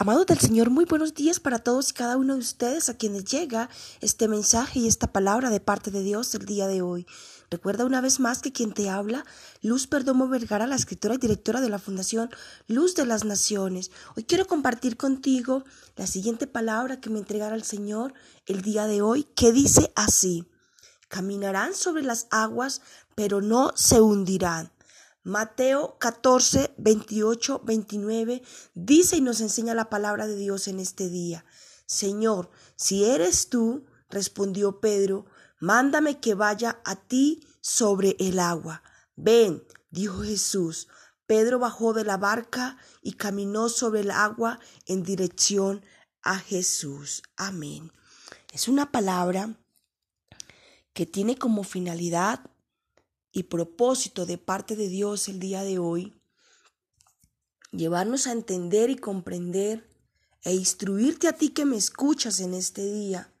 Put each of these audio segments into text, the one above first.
Amados del Señor, muy buenos días para todos y cada uno de ustedes a quienes llega este mensaje y esta palabra de parte de Dios el día de hoy. Recuerda una vez más que quien te habla, Luz Perdomo Vergara, la escritora y directora de la Fundación Luz de las Naciones. Hoy quiero compartir contigo la siguiente palabra que me entregará el Señor el día de hoy, que dice así, caminarán sobre las aguas, pero no se hundirán. Mateo 14, 28, 29 dice y nos enseña la palabra de Dios en este día. Señor, si eres tú, respondió Pedro, mándame que vaya a ti sobre el agua. Ven, dijo Jesús. Pedro bajó de la barca y caminó sobre el agua en dirección a Jesús. Amén. Es una palabra que tiene como finalidad y propósito de parte de Dios el día de hoy, llevarnos a entender y comprender e instruirte a ti que me escuchas en este día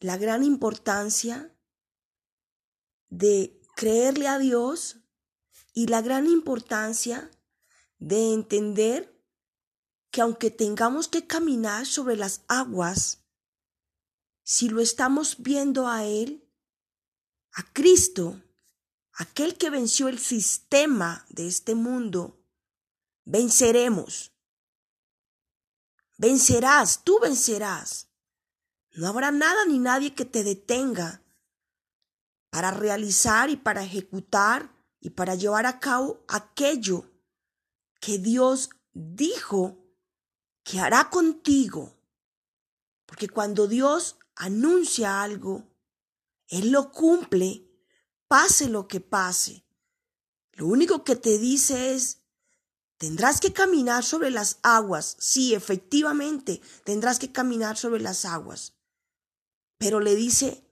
la gran importancia de creerle a Dios y la gran importancia de entender que aunque tengamos que caminar sobre las aguas, si lo estamos viendo a Él, a Cristo, aquel que venció el sistema de este mundo, venceremos. Vencerás, tú vencerás. No habrá nada ni nadie que te detenga para realizar y para ejecutar y para llevar a cabo aquello que Dios dijo que hará contigo. Porque cuando Dios anuncia algo, Él lo cumple pase lo que pase. Lo único que te dice es, tendrás que caminar sobre las aguas. Sí, efectivamente, tendrás que caminar sobre las aguas. Pero le dice,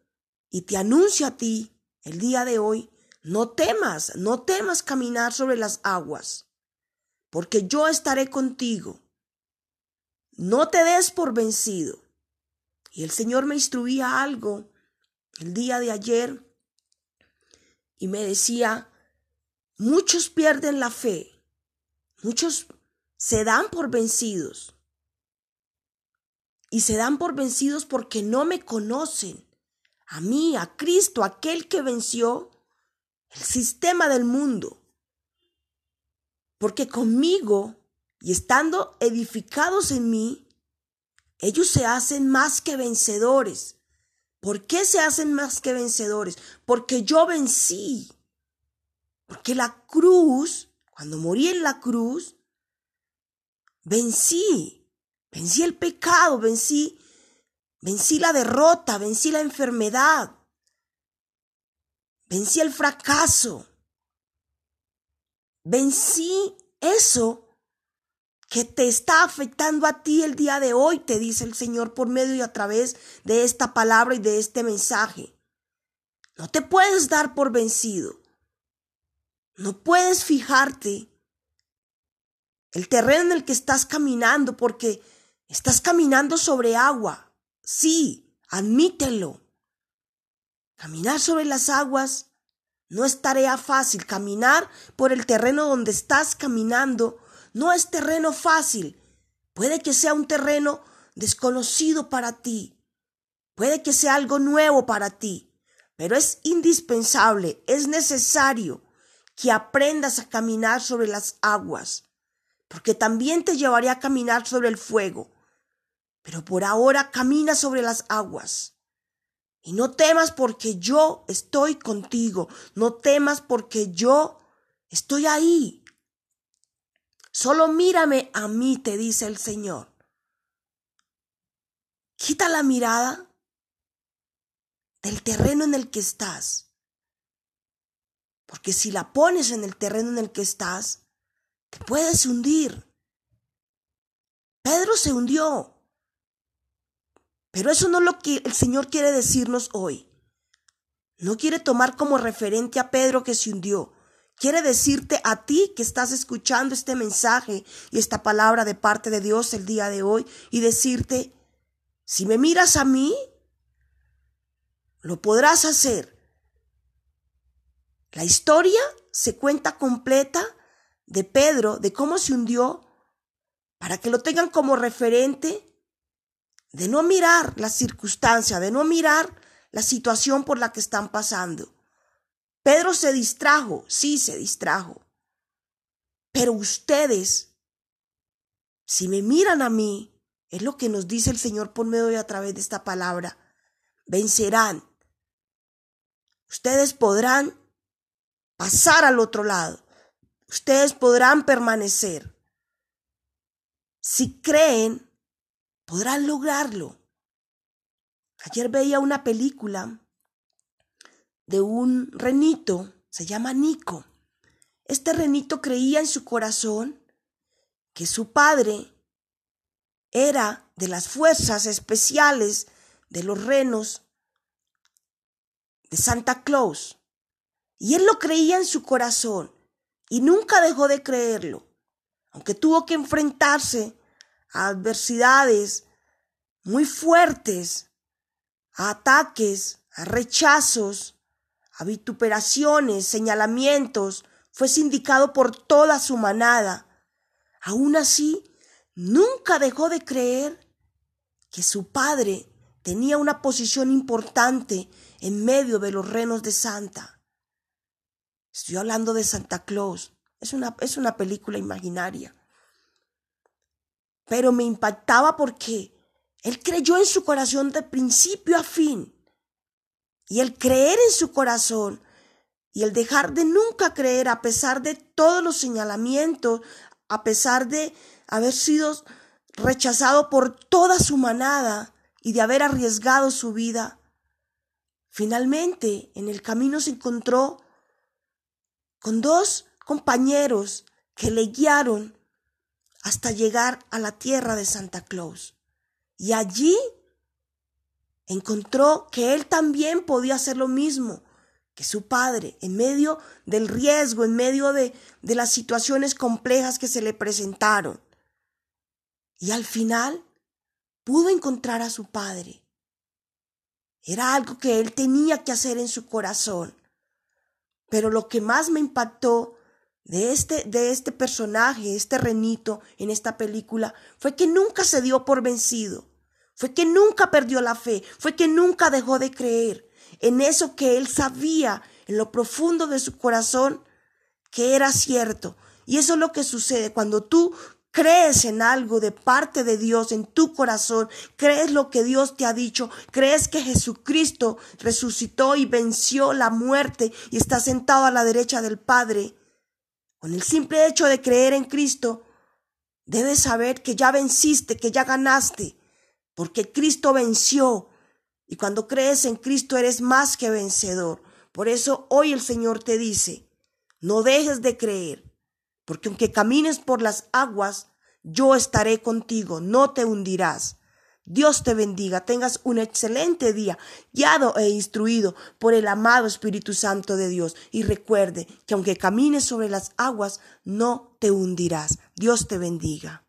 y te anuncio a ti el día de hoy, no temas, no temas caminar sobre las aguas, porque yo estaré contigo. No te des por vencido. Y el Señor me instruía algo el día de ayer y me decía, muchos pierden la fe, muchos se dan por vencidos. Y se dan por vencidos porque no me conocen. A mí, a Cristo, aquel que venció el sistema del mundo. Porque conmigo y estando edificados en mí, ellos se hacen más que vencedores. ¿Por qué se hacen más que vencedores? Porque yo vencí. Porque la cruz, cuando morí en la cruz, vencí. Vencí el pecado, vencí, vencí la derrota, vencí la enfermedad, vencí el fracaso. Vencí eso que te está afectando a ti el día de hoy, te dice el Señor por medio y a través de esta palabra y de este mensaje. No te puedes dar por vencido. No puedes fijarte el terreno en el que estás caminando porque estás caminando sobre agua. Sí, admítelo. Caminar sobre las aguas no es tarea fácil. Caminar por el terreno donde estás caminando no es terreno fácil. Puede que sea un terreno desconocido para ti. Puede que sea algo nuevo para ti. Pero es indispensable, es necesario que aprendas a caminar sobre las aguas. Porque también te llevaré a caminar sobre el fuego. Pero por ahora camina sobre las aguas. Y no temas porque yo estoy contigo. No temas porque yo estoy ahí. Solo mírame a mí, te dice el Señor. Quita la mirada del terreno en el que estás. Porque si la pones en el terreno en el que estás, te puedes hundir. Pedro se hundió. Pero eso no es lo que el Señor quiere decirnos hoy. No quiere tomar como referente a Pedro que se hundió, quiere decirte a ti que estás escuchando este mensaje y esta palabra de parte de Dios el día de hoy y decirte, si me miras a mí, lo podrás hacer. La historia se cuenta completa de Pedro, de cómo se hundió, para que lo tengan como referente de no mirar la circunstancia, de no mirar la situación por la que están pasando. Pedro se distrajo, sí se distrajo, pero ustedes, si me miran a mí, es lo que nos dice el Señor por medio a través de esta palabra, vencerán. Ustedes podrán pasar al otro lado. Ustedes podrán permanecer. Si creen, podrán lograrlo. Ayer veía una película de un renito, se llama Nico. Este renito creía en su corazón que su padre era de las fuerzas especiales de los renos de Santa Claus. Y él lo creía en su corazón y nunca dejó de creerlo, aunque tuvo que enfrentarse a adversidades muy fuertes, a ataques, a rechazos, a vituperaciones, señalamientos, fue sindicado por toda su manada. Aún así, nunca dejó de creer que su padre tenía una posición importante en medio de los renos de Santa. Estoy hablando de Santa Claus. Es una, es una película imaginaria. Pero me impactaba porque él creyó en su corazón de principio a fin. Y el creer en su corazón y el dejar de nunca creer a pesar de todos los señalamientos, a pesar de haber sido rechazado por toda su manada y de haber arriesgado su vida, finalmente en el camino se encontró con dos compañeros que le guiaron hasta llegar a la tierra de Santa Claus. Y allí encontró que él también podía hacer lo mismo que su padre, en medio del riesgo, en medio de, de las situaciones complejas que se le presentaron. Y al final pudo encontrar a su padre. Era algo que él tenía que hacer en su corazón. Pero lo que más me impactó de este, de este personaje, este renito en esta película, fue que nunca se dio por vencido, fue que nunca perdió la fe, fue que nunca dejó de creer en eso que él sabía en lo profundo de su corazón que era cierto. Y eso es lo que sucede cuando tú crees en algo de parte de Dios en tu corazón, crees lo que Dios te ha dicho, crees que Jesucristo resucitó y venció la muerte y está sentado a la derecha del Padre. Con el simple hecho de creer en Cristo, debes saber que ya venciste, que ya ganaste, porque Cristo venció. Y cuando crees en Cristo eres más que vencedor. Por eso hoy el Señor te dice, no dejes de creer porque aunque camines por las aguas, yo estaré contigo, no te hundirás. Dios te bendiga, tengas un excelente día, guiado e instruido por el amado Espíritu Santo de Dios. Y recuerde que aunque camines sobre las aguas, no te hundirás. Dios te bendiga.